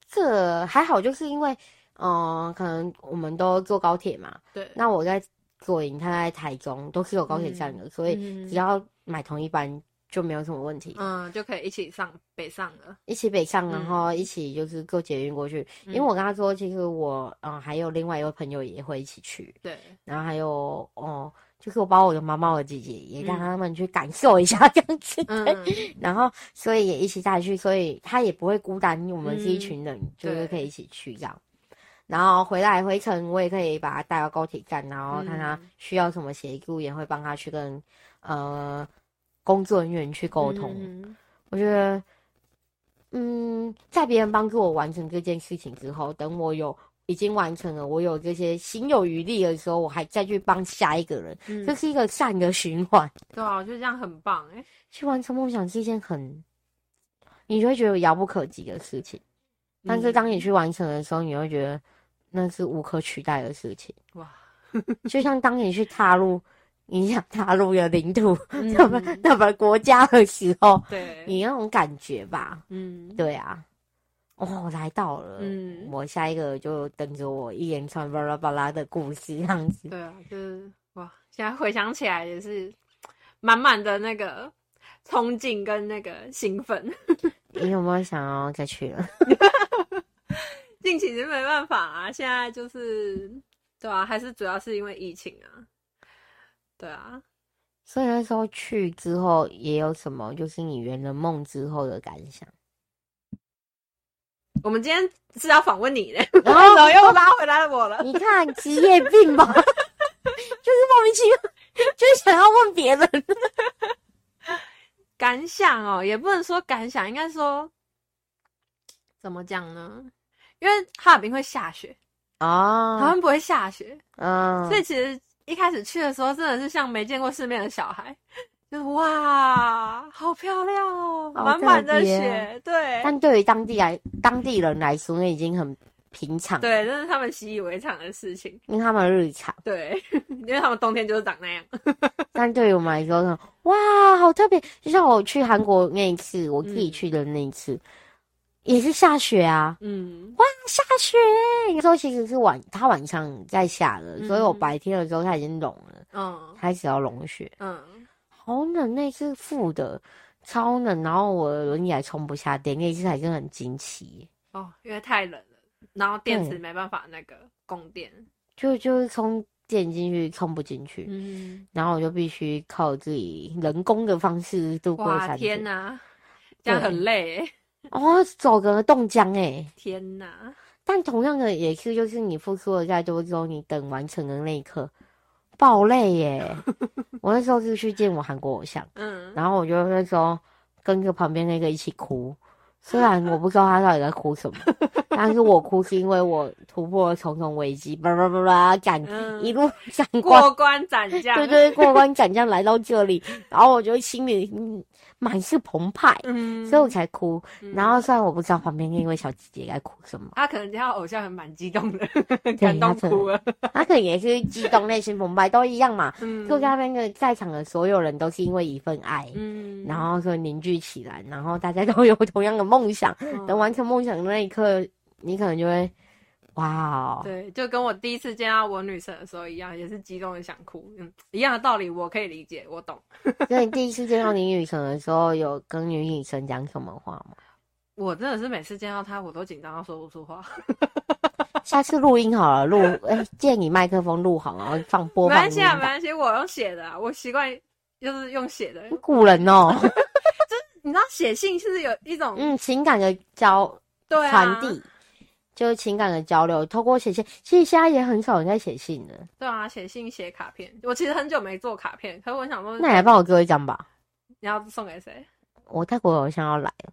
Speaker 1: 这还好，就是因为，嗯、呃，可能我们都坐高铁嘛，对，那我在左营，他在台中，都是有高铁站的，嗯、所以只。要买同一班。就没有什么问题，
Speaker 2: 嗯，就可以一起上北上了，
Speaker 1: 一起北上，然后一起就是坐捷运过去。嗯、因为我跟他说，其实我嗯还有另外一位朋友也会一起去，对，然后还有哦，就是我把我的妈妈、我的姐姐也让他们去感受一下这样子，嗯、然后所以也一起带去，所以他也不会孤单，我们是一群人，嗯、就是可以一起去这样。然后回来回程，我也可以把他带到高铁站，然后看他需要什么协助，也会帮他去跟呃。工作人员去沟通，嗯、我觉得，嗯，在别人帮助我完成这件事情之后，等我有已经完成了，我有这些心有余力的时候，我还再去帮下一个人，嗯、这是一个善的循环。
Speaker 2: 对啊，我觉得这样很棒哎。
Speaker 1: 去完成梦想是一件很，你就会觉得遥不可及的事情，嗯、但是当你去完成的时候，你会觉得那是无可取代的事情。哇，就像当你去踏入。你想踏入的领土，那么那么国家的时候，对，你那种感觉吧，嗯，对啊，哦，来到了，嗯，我下一个就等着我一连串巴拉巴拉的故事这样子，
Speaker 2: 对啊，就是哇，现在回想起来也是满满的那个憧憬跟那个兴奋。
Speaker 1: 你有没有想要再去了？
Speaker 2: 近期是没办法啊，现在就是对啊，还是主要是因为疫情啊。对啊，
Speaker 1: 所以那时候去之后也有什么，就是你圆了梦之后的感想。
Speaker 2: 我们今天是要访问你的，然后又拉回来我了。
Speaker 1: 你看职业病吧，就是莫名其妙，就是想要问别人
Speaker 2: 感想哦，也不能说感想，应该说怎么讲呢？因为哈尔滨会下雪
Speaker 1: 哦，
Speaker 2: 台湾不会下雪，
Speaker 1: 嗯，
Speaker 2: 所以其实。一开始去的时候，真的是像没见过世面的小孩，就是哇，好漂亮哦，满满的雪，对。
Speaker 1: 但对于当地来当地人来说，那已经很平常，
Speaker 2: 对，这是他们习以为常的事情，
Speaker 1: 因为他们日常，
Speaker 2: 对，因为他们冬天就是长那样。
Speaker 1: 但对于我们来说，哇，好特别！就像我去韩国那一次，我自己去的那一次，嗯、也是下雪啊，嗯，哇，下雪！那时候其实是晚，他晚上在下了，嗯、所以我白天的时候他已经融了，嗯，开始要融雪，嗯，好冷，那次负的。超冷，然后我的轮椅还充不下电，那一次还是很惊奇。
Speaker 2: 哦，因为太冷了，然后电池没办法那个供电，
Speaker 1: 就就是充电进去充不进去，嗯，然后我就必须靠自己人工的方式度过三天。
Speaker 2: 天哪，这样很累。欸，
Speaker 1: 哦，走个冻僵哎，
Speaker 2: 天哪！
Speaker 1: 但同样的也是，就是你付出了再多之后，你等完成的那一刻。爆泪耶！我那时候是去见我韩国偶像，嗯，然后我就那时候跟着旁边那个一起哭，虽然我不知道他到底在哭什么，但是我哭是因为我突破了重重危机，叭叭叭叭，斩、嗯、一路斩
Speaker 2: 过关斩将，
Speaker 1: 对对，过关斩将来到这里，然后我就心里嗯。满是澎湃，嗯，所以我才哭。嗯、然后虽然我不知道旁边那位小姐姐该哭什么，
Speaker 2: 她可能见到偶像还蛮激动的，感动哭了。
Speaker 1: 她可能也是激动，内心澎湃，都一样嘛。嗯，就在那个在场的所有人都是因为一份爱，嗯，然后说凝聚起来，然后大家都有同样的梦想。嗯、等完成梦想的那一刻，你可能就会。哇，wow，
Speaker 2: 对，就跟我第一次见到我女神的时候一样，也是激动的想哭。嗯，一样的道理，我可以理解，我懂。
Speaker 1: 那你第一次见到你女神的时候，有跟女女神讲什么话吗？
Speaker 2: 我真的是每次见到她，我都紧张到说不出话。
Speaker 1: 下次录音好了，录哎、欸，借你麦克风录好，然后放播放。
Speaker 2: 没关系啊，没关系，我用写的，我习惯就是用写的。
Speaker 1: 古人哦，
Speaker 2: 就是你知道写信是有一种
Speaker 1: 嗯情感的交对传递。就是情感的交流，透过写信，其实现在也很少人在写信的。
Speaker 2: 对啊，写信、写卡片，我其实很久没做卡片，可是我想说，
Speaker 1: 那你来帮我做一张吧。
Speaker 2: 你要送给谁？
Speaker 1: 我泰国偶像要来了，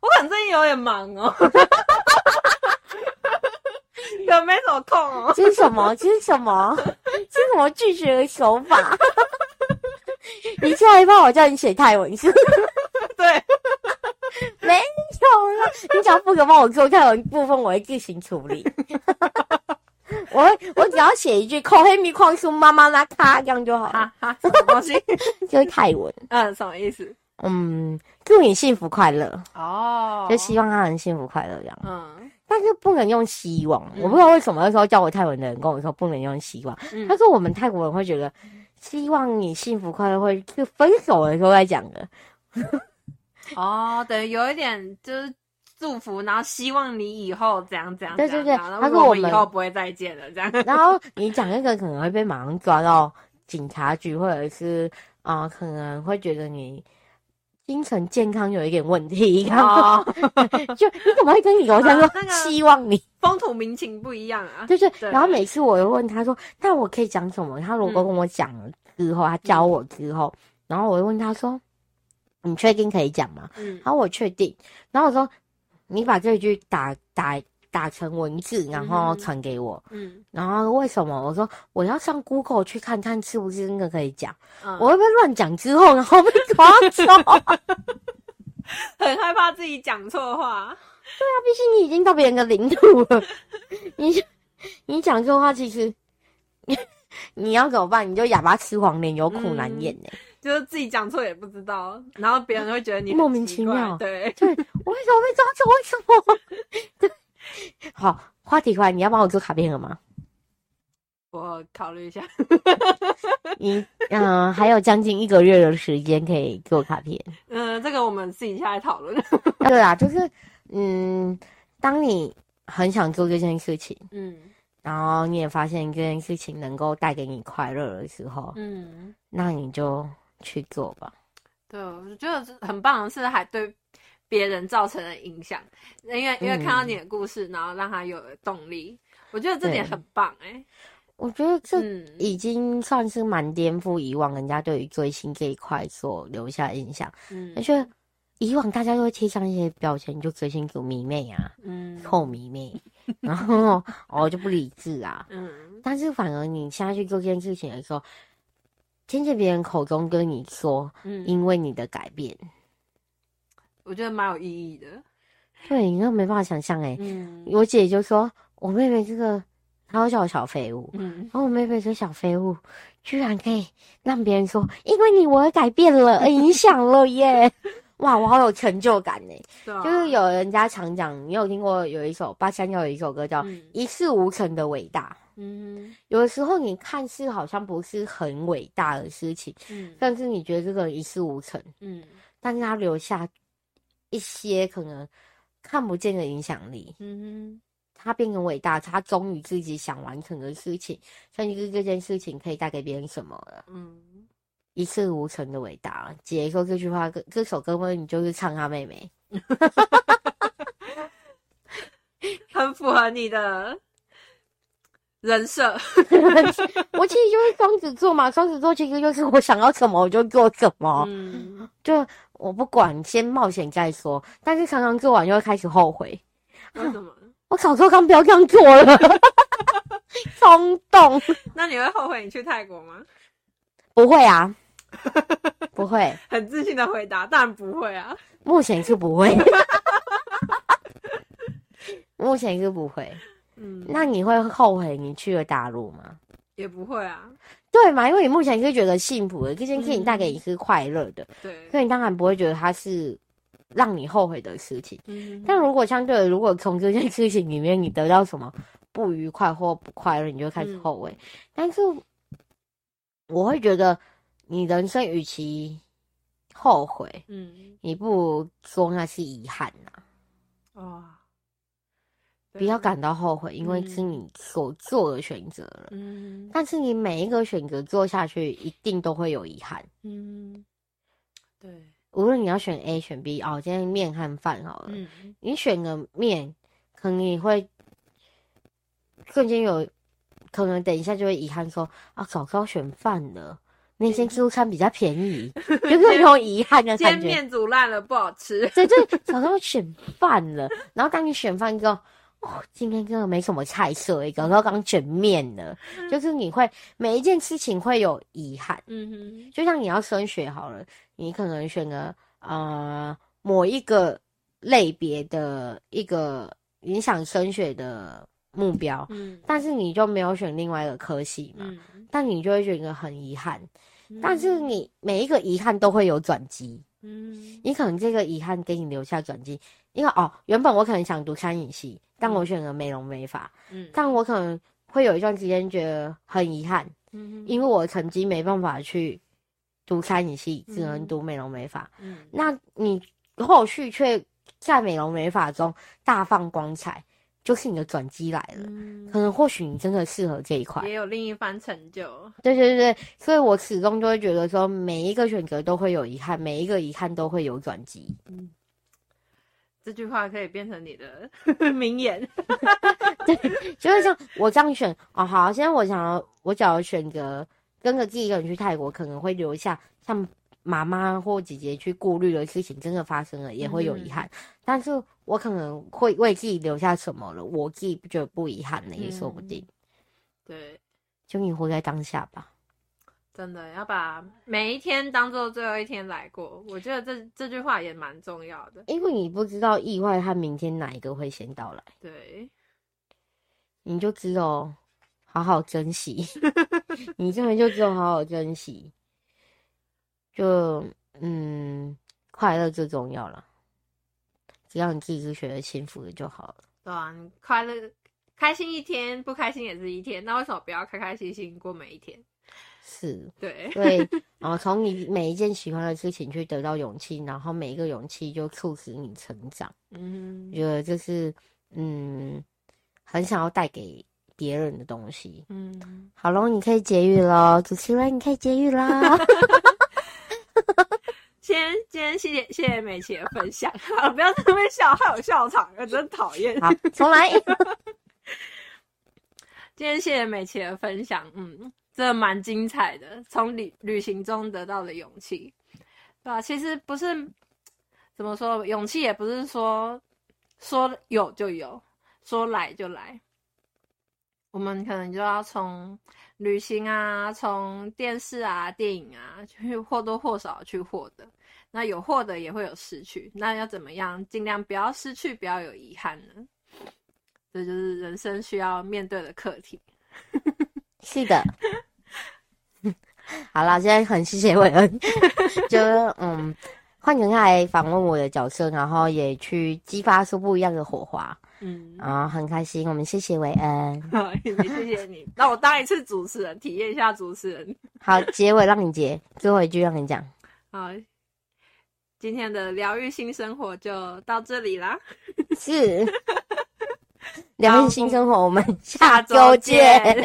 Speaker 2: 我可能最近有点忙哦，有没什么空哦？
Speaker 1: 这是什么？这是什么？这是什么拒绝的手法？你下一帮我叫你写泰文是？
Speaker 2: 对。
Speaker 1: 没有了，你只要负责帮我做，看有一部分我会自行处理。我会我只要写一句“口黑米矿叔妈妈拉卡”这样就好了。
Speaker 2: 哈，什么东西？
Speaker 1: 就是泰文。
Speaker 2: 嗯，什么意思？
Speaker 1: 嗯，祝你幸福快乐。
Speaker 2: 哦，
Speaker 1: 就希望他很幸福快乐这样。嗯，但是不能用希望。我不知道为什么那时候教我泰文的人跟我说不能用希望。他说我们泰国人会觉得希望你幸福快乐会是分手的时候在讲的。
Speaker 2: 哦，对，有一点就是祝福，然后希望你以后怎样怎样。
Speaker 1: 对对对，
Speaker 2: 他说我们以后不会再见了，这样。
Speaker 1: 然后 你讲那个可能会被马上抓到警察局，或者是啊、呃，可能会觉得你精神健康有一点问题。哦，就你怎么会跟你偶像说希望你
Speaker 2: 风土民情不一样啊？
Speaker 1: 对对。然后每次我又问他说：“那我可以讲什么？”他如果跟我讲了之后，他教我之后，然后我又问他说。你确定可以讲吗？嗯，然后我确定，然后我说，你把这句打打打成文字，然后传给我。嗯，然后为什么？我说我要上 Google 去看看是不是真的可以讲。嗯，我会不会乱讲之后，然后被抓走？
Speaker 2: 很害怕自己讲错话。
Speaker 1: 对啊，毕竟你已经到别人的领土了。你你讲错话，其实你 你要怎么办？你就哑巴吃黄连，有苦难言呢。嗯
Speaker 2: 就是自己讲错也不知道，然后别人会觉得你
Speaker 1: 莫名其妙。
Speaker 2: 对
Speaker 1: 对，我为什么被抓走？为什么？对，好，话题回来，你要帮我做卡片了吗？
Speaker 2: 我考虑一下。
Speaker 1: 你嗯、呃，还有将近一个月的时间可以做卡片。
Speaker 2: 嗯、呃，这个我们自己下来讨论。
Speaker 1: 对啊，就是嗯，当你很想做这件事情，嗯，然后你也发现这件事情能够带给你快乐的时候，嗯，那你就。去做吧，
Speaker 2: 对，我觉得很棒的是还对别人造成了影响，因为因为看到你的故事，嗯、然后让他有了动力，我觉得这点很棒哎、欸。
Speaker 1: 我觉得这已经算是蛮颠覆以往人家对于追星这一块所留下的印象。嗯，而且以往大家都会贴上一些标签，就追星族迷妹啊，嗯，臭迷妹，然后 哦就不理智啊，嗯，但是反而你现在去做这件事情的时候。听见别人口中跟你说，嗯，因为你的改变，
Speaker 2: 我觉得蛮有意义的。
Speaker 1: 对，你都没办法想象哎。嗯，我姐就说，我妹妹这个，她会叫我小废物。嗯，然后我妹妹这小废物，居然可以让别人说，因为你我而改变了，而影响了耶。哇，我好有成就感呢！啊、就是有人家常讲，你有听过有一首八三夭有一首歌叫《一事无成的伟大》。嗯，有的时候你看似好像不是很伟大的事情，嗯，但是你觉得这个一事无成，嗯，但是他留下一些可能看不见的影响力，嗯哼，他变成伟大，他忠于自己想完成的事情，甚至这件事情可以带给别人什么了，嗯。一事无成的伟大，姐说这句话，这这首歌问你就是唱他妹妹，
Speaker 2: 很符合你的人设。
Speaker 1: 我其实就是双子座嘛，双子座其实就是我想要什么我就做什么，嗯，就我不管，先冒险再说。但是常常做完又会开始后悔，
Speaker 2: 为什么？
Speaker 1: 我早说刚不要这样做了，冲动。
Speaker 2: 那你会后悔你去泰国吗？
Speaker 1: 不会啊。不会，
Speaker 2: 很自信的回答，当然不会啊。
Speaker 1: 目前是不会，目前是不会。嗯，那你会后悔你去了大陆吗？
Speaker 2: 也不会啊。
Speaker 1: 对嘛？因为你目前是觉得幸福的，这件事情带给你是快乐的，对、嗯，所以你当然不会觉得它是让你后悔的事情。嗯，但如果相对的，如果从这件事情里面你得到什么不愉快或不快乐，你就开始后悔。嗯、但是我会觉得。你人生与其后悔，嗯，你不如说那是遗憾呐。哦，不要感到后悔，因为是你所做的选择了。嗯，但是你每一个选择做下去，一定都会有遗憾。嗯，对。无论你要选 A 选 B，哦，今天面和饭好了。嗯，你选个面，可能你会瞬间有，可能等一下就会遗憾说啊，早知道选饭了。那些自助餐比较便宜，就是那种遗憾的感觉。
Speaker 2: 煎面煮烂了不好吃。
Speaker 1: 对对，早上选饭了，然后当你选饭之后，哦，今天真的没什么菜色一个，然后刚卷面了，就是你会每一件事情会有遗憾。嗯哼，就像你要升学好了，你可能选个呃某一个类别的一个影响升学的目标，嗯，但是你就没有选另外一个科系嘛，嗯，但你就会觉得很遗憾。但是你每一个遗憾都会有转机，嗯，你可能这个遗憾给你留下转机，因为哦，原本我可能想读餐饮系，但我选了美容美发，嗯，但我可能会有一段时间觉得很遗憾，嗯，因为我成绩没办法去读餐饮系，只能读美容美发，嗯，那你后续却在美容美发中大放光彩。就是你的转机来了，嗯、可能或许你真的适合这一块，
Speaker 2: 也有另一番成就。
Speaker 1: 对对对，所以我始终就会觉得说，每一个选择都会有遗憾，每一个遗憾都会有转机。嗯，
Speaker 2: 这句话可以变成你的 名言。
Speaker 1: 对，就是像我这样选哦，好，现在我想要，我只要选择跟着自己一个人去泰国，可能会留下像。妈妈或姐姐去顾虑的事情真的发生了，也会有遗憾。嗯、但是我可能会为自己留下什么了，我自己觉得不遗憾的，也说不定。
Speaker 2: 对，
Speaker 1: 就你活在当下吧。
Speaker 2: 真的要把每一天当做最后一天来过，我觉得这这句话也蛮重要的。
Speaker 1: 因为你不知道意外和明天哪一个会先到来。
Speaker 2: 对，
Speaker 1: 你就只有好好珍惜，你这边就只有好好珍惜。就嗯，快乐最重要了。只要你自己是觉得幸福的就好了。
Speaker 2: 对啊，你快乐开心一天，不开心也是一天。那为什么不要开开心心过每一天？
Speaker 1: 是，
Speaker 2: 对，
Speaker 1: 对。然后从你每一件喜欢的事情去得到勇气，然后每一个勇气就促使你成长。嗯，觉得就是嗯，很想要带给别人的东西。嗯，好喽，你可以节育喽，主持人，你可以节育啦。
Speaker 2: 先今天谢谢谢谢美琪的分享，好，不要在那边笑，害我笑场了，真讨厌。
Speaker 1: 好，重来。
Speaker 2: 今天谢谢美琪的分享，嗯，真的蛮精彩的，从旅旅行中得到的勇气，对吧？其实不是怎么说，勇气也不是说说有就有，说来就来。我们可能就要从旅行啊，从电视啊、电影啊，去或多或少去获得。那有获得也会有失去，那要怎么样尽量不要失去，不要有遗憾呢？这就是人生需要面对的课题。
Speaker 1: 是的。好了，现在很谢谢伟恩，就嗯，换成他来访问我的角色，然后也去激发出不一样的火花。嗯，啊，很开心，我们谢谢伟恩，
Speaker 2: 好，也谢谢你，让我当一次主持人，体验一下主持人。
Speaker 1: 好，结尾让你结，最后一句让你讲。
Speaker 2: 好，今天的疗愈新生活就到这里啦。
Speaker 1: 是，疗愈新生活，我们下周见。